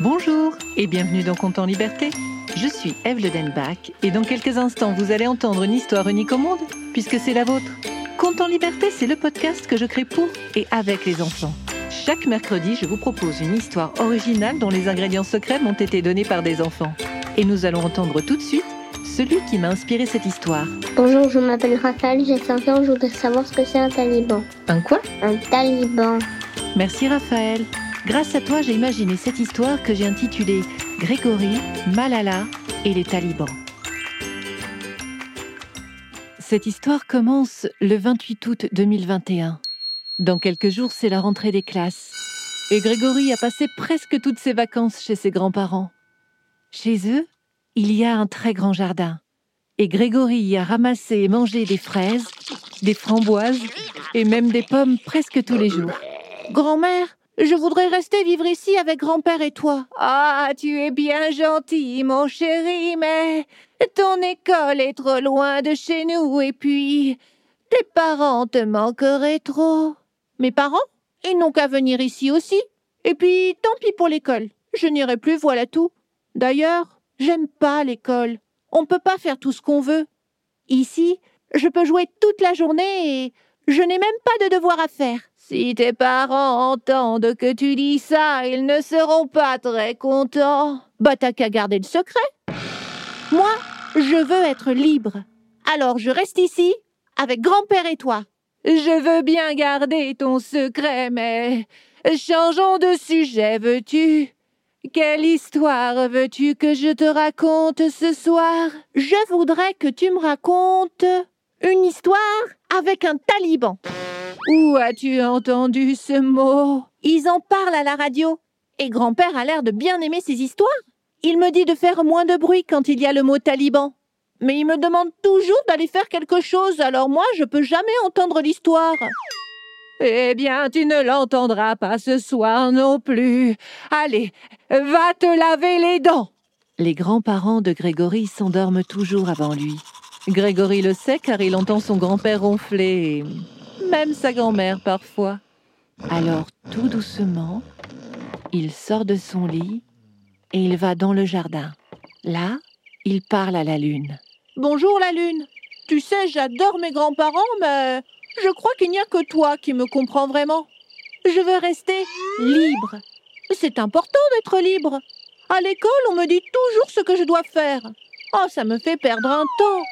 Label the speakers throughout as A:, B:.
A: Bonjour et bienvenue dans Compte en Liberté. Je suis Eve Denbach et dans quelques instants vous allez entendre une histoire unique au monde puisque c'est la vôtre. Compte en Liberté, c'est le podcast que je crée pour et avec les enfants. Chaque mercredi, je vous propose une histoire originale dont les ingrédients secrets m'ont été donnés par des enfants. Et nous allons entendre tout de suite celui qui m'a inspiré cette histoire.
B: Bonjour, je m'appelle Raphaël, j'ai 5 ans, je voudrais savoir ce que c'est un taliban.
A: Un quoi?
B: Un taliban.
A: Merci Raphaël. Grâce à toi, j'ai imaginé cette histoire que j'ai intitulée Grégory, Malala et les talibans. Cette histoire commence le 28 août 2021. Dans quelques jours, c'est la rentrée des classes. Et Grégory a passé presque toutes ses vacances chez ses grands-parents. Chez eux, il y a un très grand jardin. Et Grégory y a ramassé et mangé des fraises, des framboises et même des pommes presque tous les jours. Grand-mère, je voudrais rester vivre ici avec grand-père et toi. Ah, tu es bien gentil, mon chéri, mais ton école est trop loin de chez nous et puis tes parents te manqueraient trop. Mes parents? Ils n'ont qu'à venir ici aussi. Et puis, tant pis pour l'école. Je n'irai plus, voilà tout. D'ailleurs, j'aime pas l'école. On ne peut pas faire tout ce qu'on veut. Ici, je peux jouer toute la journée et je n'ai même pas de devoir à faire. Si tes parents entendent que tu dis ça, ils ne seront pas très contents. Bah t'as qu'à garder le secret. Moi, je veux être libre. Alors je reste ici avec grand-père et toi. Je veux bien garder ton secret, mais changeons de sujet, veux-tu? Quelle histoire veux-tu que je te raconte ce soir? Je voudrais que tu me racontes une histoire avec un taliban. Où as-tu entendu ce mot? Ils en parlent à la radio. Et grand-père a l'air de bien aimer ces histoires. Il me dit de faire moins de bruit quand il y a le mot taliban. Mais il me demande toujours d'aller faire quelque chose, alors moi je peux jamais entendre l'histoire. Eh bien, tu ne l'entendras pas ce soir non plus. Allez, va te laver les dents. Les grands-parents de Grégory s'endorment toujours avant lui. Grégory le sait car il entend son grand-père ronfler même sa grand-mère parfois. Alors tout doucement, il sort de son lit et il va dans le jardin. Là, il parle à la lune. Bonjour la lune. Tu sais, j'adore mes grands-parents, mais je crois qu'il n'y a que toi qui me comprends vraiment. Je veux rester libre. C'est important d'être libre. À l'école, on me dit toujours ce que je dois faire. Oh, ça me fait perdre un temps.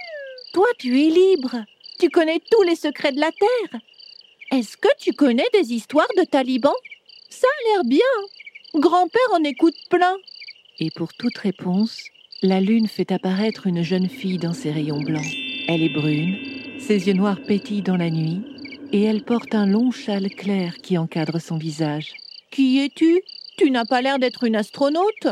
A: Toi, tu es libre. Tu connais tous les secrets de la Terre. Est-ce que tu connais des histoires de talibans? Ça a l'air bien. Grand-père en écoute plein. Et pour toute réponse, la lune fait apparaître une jeune fille dans ses rayons blancs. Elle est brune, ses yeux noirs pétillent dans la nuit, et elle porte un long châle clair qui encadre son visage. Qui es-tu? Tu n'as pas l'air d'être une astronaute.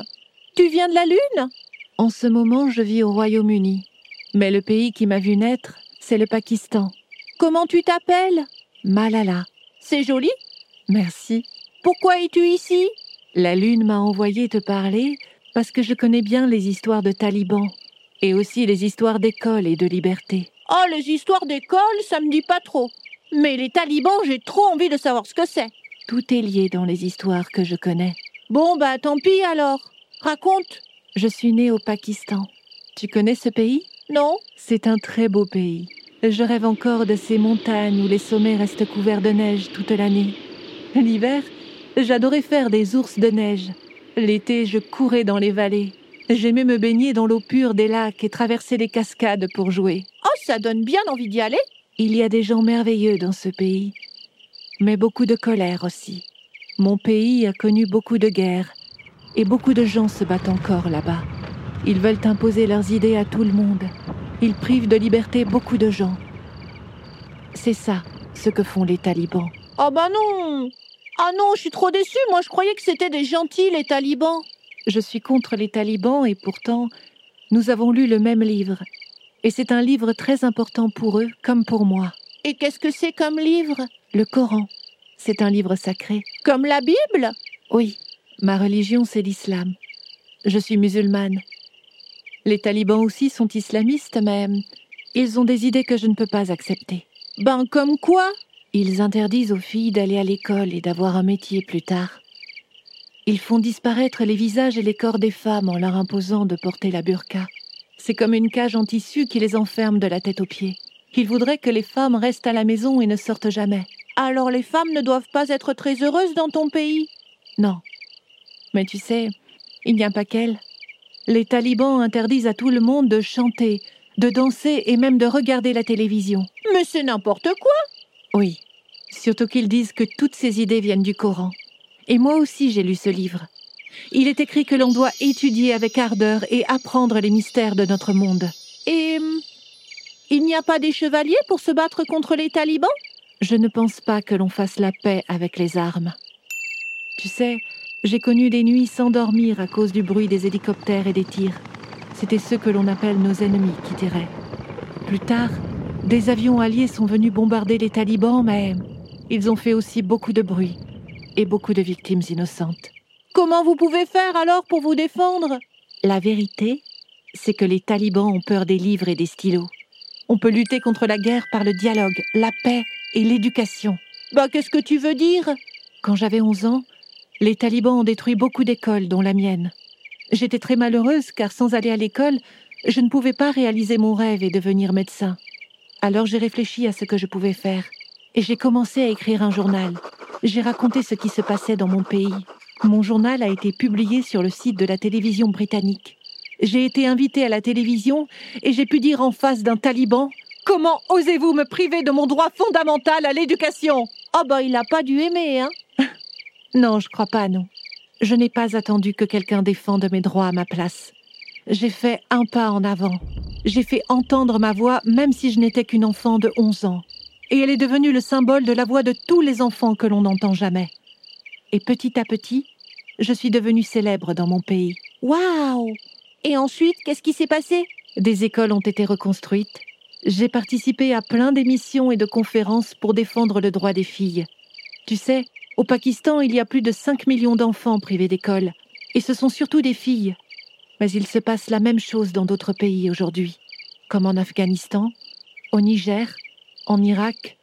A: Tu viens de la Lune? En ce moment, je vis au Royaume-Uni. Mais le pays qui m'a vu naître, c'est le Pakistan. Comment tu t'appelles? Malala. C'est joli Merci. Pourquoi es-tu ici? La lune m'a envoyé te parler parce que je connais bien les histoires de talibans et aussi les histoires d'école et de liberté. Oh, les histoires d'école, ça me dit pas trop. Mais les talibans, j'ai trop envie de savoir ce que c'est. Tout est lié dans les histoires que je connais. Bon, bah tant pis alors. Raconte. Je suis née au Pakistan. Tu connais ce pays? Non. C'est un très beau pays. Je rêve encore de ces montagnes où les sommets restent couverts de neige toute l'année. L'hiver, j'adorais faire des ours de neige. L'été, je courais dans les vallées. J'aimais me baigner dans l'eau pure des lacs et traverser les cascades pour jouer. Oh, ça donne bien envie d'y aller. Il y a des gens merveilleux dans ce pays, mais beaucoup de colère aussi. Mon pays a connu beaucoup de guerres et beaucoup de gens se battent encore là-bas. Ils veulent imposer leurs idées à tout le monde. Ils privent de liberté beaucoup de gens. C'est ça, ce que font les talibans. Oh bah non Ah non, je suis trop déçue, moi je croyais que c'était des gentils, les talibans. Je suis contre les talibans et pourtant, nous avons lu le même livre. Et c'est un livre très important pour eux, comme pour moi. Et qu'est-ce que c'est comme livre? Le Coran. C'est un livre sacré. Comme la Bible? Oui, ma religion c'est l'islam. Je suis musulmane. Les talibans aussi sont islamistes, mais ils ont des idées que je ne peux pas accepter. Ben comme quoi? Ils interdisent aux filles d'aller à l'école et d'avoir un métier plus tard. Ils font disparaître les visages et les corps des femmes en leur imposant de porter la burqa. C'est comme une cage en tissu qui les enferme de la tête aux pieds. Ils voudraient que les femmes restent à la maison et ne sortent jamais.
C: Alors les femmes ne doivent pas être très heureuses dans ton pays?
A: Non. Mais tu sais, il n'y a pas qu'elles. Les talibans interdisent à tout le monde de chanter, de danser et même de regarder la télévision.
C: Mais c'est n'importe quoi
A: Oui. Surtout qu'ils disent que toutes ces idées viennent du Coran. Et moi aussi j'ai lu ce livre. Il est écrit que l'on doit étudier avec ardeur et apprendre les mystères de notre monde.
C: Et hum, il n'y a pas des chevaliers pour se battre contre les talibans?
A: Je ne pense pas que l'on fasse la paix avec les armes. Tu sais, j'ai connu des nuits sans dormir à cause du bruit des hélicoptères et des tirs. C'était ceux que l'on appelle nos ennemis qui tiraient. Plus tard, des avions alliés sont venus bombarder les talibans, mais ils ont fait aussi beaucoup de bruit et beaucoup de victimes innocentes.
C: Comment vous pouvez faire alors pour vous défendre?
A: La vérité, c'est que les talibans ont peur des livres et des stylos. On peut lutter contre la guerre par le dialogue, la paix et l'éducation.
C: Bah qu'est-ce que tu veux dire?
A: Quand j'avais 11 ans, les talibans ont détruit beaucoup d'écoles, dont la mienne. J'étais très malheureuse car sans aller à l'école, je ne pouvais pas réaliser mon rêve et devenir médecin. Alors j'ai réfléchi à ce que je pouvais faire et j'ai commencé à écrire un journal. J'ai raconté ce qui se passait dans mon pays. Mon journal a été publié sur le site de la télévision britannique. J'ai été invitée à la télévision et j'ai pu dire en face d'un taliban Comment osez-vous me priver de mon droit fondamental à l'éducation?
C: Ah bah il n'a pas dû aimer, hein
A: Non, je crois pas, non. Je n'ai pas attendu que quelqu'un défende mes droits à ma place. J'ai fait un pas en avant. J'ai fait entendre ma voix même si je n'étais qu'une enfant de 11 ans. Et elle est devenue le symbole de la voix de tous les enfants que l'on n'entend jamais. Et petit à petit, je suis devenue célèbre dans mon pays.
C: Waouh Et ensuite, qu'est-ce qui s'est passé?
A: Des écoles ont été reconstruites. J'ai participé à plein d'émissions et de conférences pour défendre le droit des filles. Tu sais, au Pakistan, il y a plus de 5 millions d'enfants privés d'école. Et ce sont surtout des filles. Mais il se passe la même chose dans d'autres pays aujourd'hui, comme en Afghanistan, au Niger, en Irak.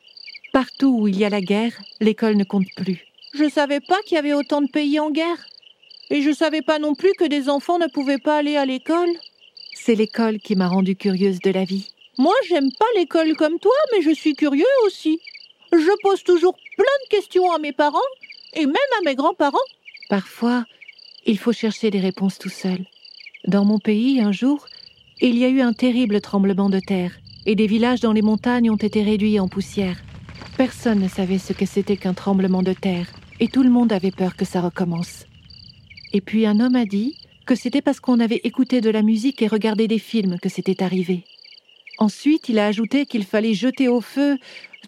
A: Partout où il y a la guerre, l'école ne compte plus.
C: Je savais pas qu'il y avait autant de pays en guerre. Et je savais pas non plus que des enfants ne pouvaient pas aller à l'école.
A: C'est l'école qui m'a rendue curieuse de la vie.
C: Moi, j'aime pas l'école comme toi, mais je suis curieux aussi. Je pose toujours plein de questions à mes parents et même à mes grands-parents.
A: Parfois, il faut chercher des réponses tout seul. Dans mon pays, un jour, il y a eu un terrible tremblement de terre et des villages dans les montagnes ont été réduits en poussière. Personne ne savait ce que c'était qu'un tremblement de terre et tout le monde avait peur que ça recommence. Et puis un homme a dit que c'était parce qu'on avait écouté de la musique et regardé des films que c'était arrivé. Ensuite, il a ajouté qu'il fallait jeter au feu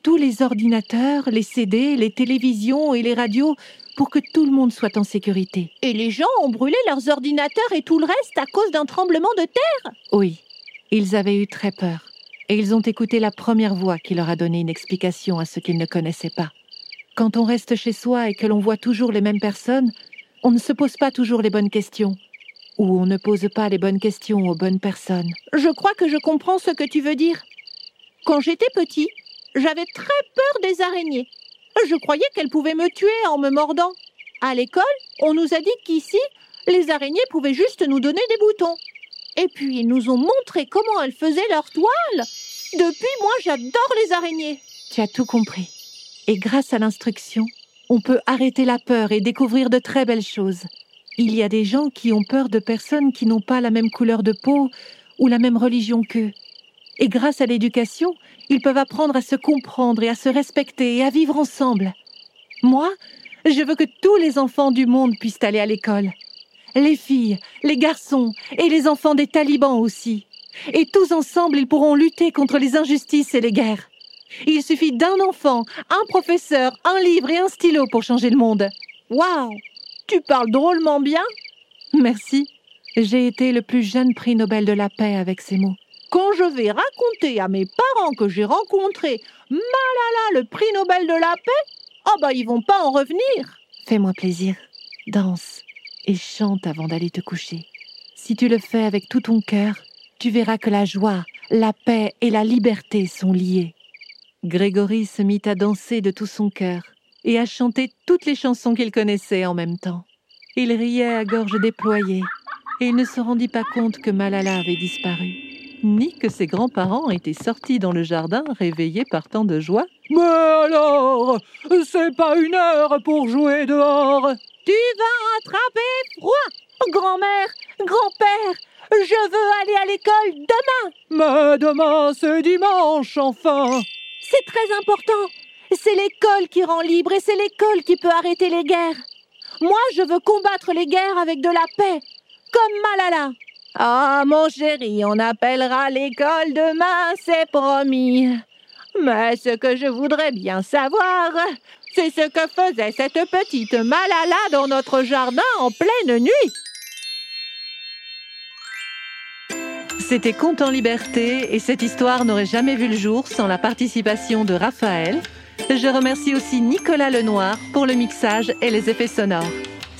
A: tous les ordinateurs, les CD, les télévisions et les radios pour que tout le monde soit en sécurité.
C: Et les gens ont brûlé leurs ordinateurs et tout le reste à cause d'un tremblement de terre
A: Oui, ils avaient eu très peur. Et ils ont écouté la première voix qui leur a donné une explication à ce qu'ils ne connaissaient pas. Quand on reste chez soi et que l'on voit toujours les mêmes personnes, on ne se pose pas toujours les bonnes questions. Ou on ne pose pas les bonnes questions aux bonnes personnes.
C: Je crois que je comprends ce que tu veux dire. Quand j'étais petit, j'avais très peur des araignées. Je croyais qu'elles pouvaient me tuer en me mordant. À l'école, on nous a dit qu'ici, les araignées pouvaient juste nous donner des boutons. Et puis ils nous ont montré comment elles faisaient leur toile. Depuis, moi, j'adore les araignées.
A: Tu as tout compris. Et grâce à l'instruction, on peut arrêter la peur et découvrir de très belles choses. Il y a des gens qui ont peur de personnes qui n'ont pas la même couleur de peau ou la même religion qu'eux. Et grâce à l'éducation, ils peuvent apprendre à se comprendre et à se respecter et à vivre ensemble. Moi, je veux que tous les enfants du monde puissent aller à l'école. Les filles, les garçons et les enfants des talibans aussi. Et tous ensemble, ils pourront lutter contre les injustices et les guerres. Il suffit d'un enfant, un professeur, un livre et un stylo pour changer le monde.
C: Waouh Tu parles drôlement bien
A: Merci. J'ai été le plus jeune prix Nobel de la paix avec ces mots.
C: Quand je vais raconter à mes parents que j'ai rencontré Malala, le prix Nobel de la paix, oh bah ils vont pas en revenir.
A: Fais-moi plaisir. Danse et chante avant d'aller te coucher. Si tu le fais avec tout ton cœur, tu verras que la joie, la paix et la liberté sont liées. Grégory se mit à danser de tout son cœur et à chanter toutes les chansons qu'il connaissait en même temps. Il riait à gorge déployée et il ne se rendit pas compte que Malala avait disparu, ni que ses grands-parents étaient sortis dans le jardin réveillés par tant de joie.
D: Mais alors, c'est pas une heure pour jouer dehors
C: Tu vas attraper froid Grand-mère, grand-père, je veux aller à l'école demain
D: Mais demain, c'est dimanche, enfin
C: C'est très important C'est l'école qui rend libre et c'est l'école qui peut arrêter les guerres. Moi, je veux combattre les guerres avec de la paix, comme Malala. Ah, mon chéri, on appellera l'école demain, c'est promis. Mais ce que je voudrais bien savoir, c'est ce que faisait cette petite Malala dans notre jardin en pleine nuit.
A: C'était Conte en liberté et cette histoire n'aurait jamais vu le jour sans la participation de Raphaël. Je remercie aussi Nicolas Lenoir pour le mixage et les effets sonores.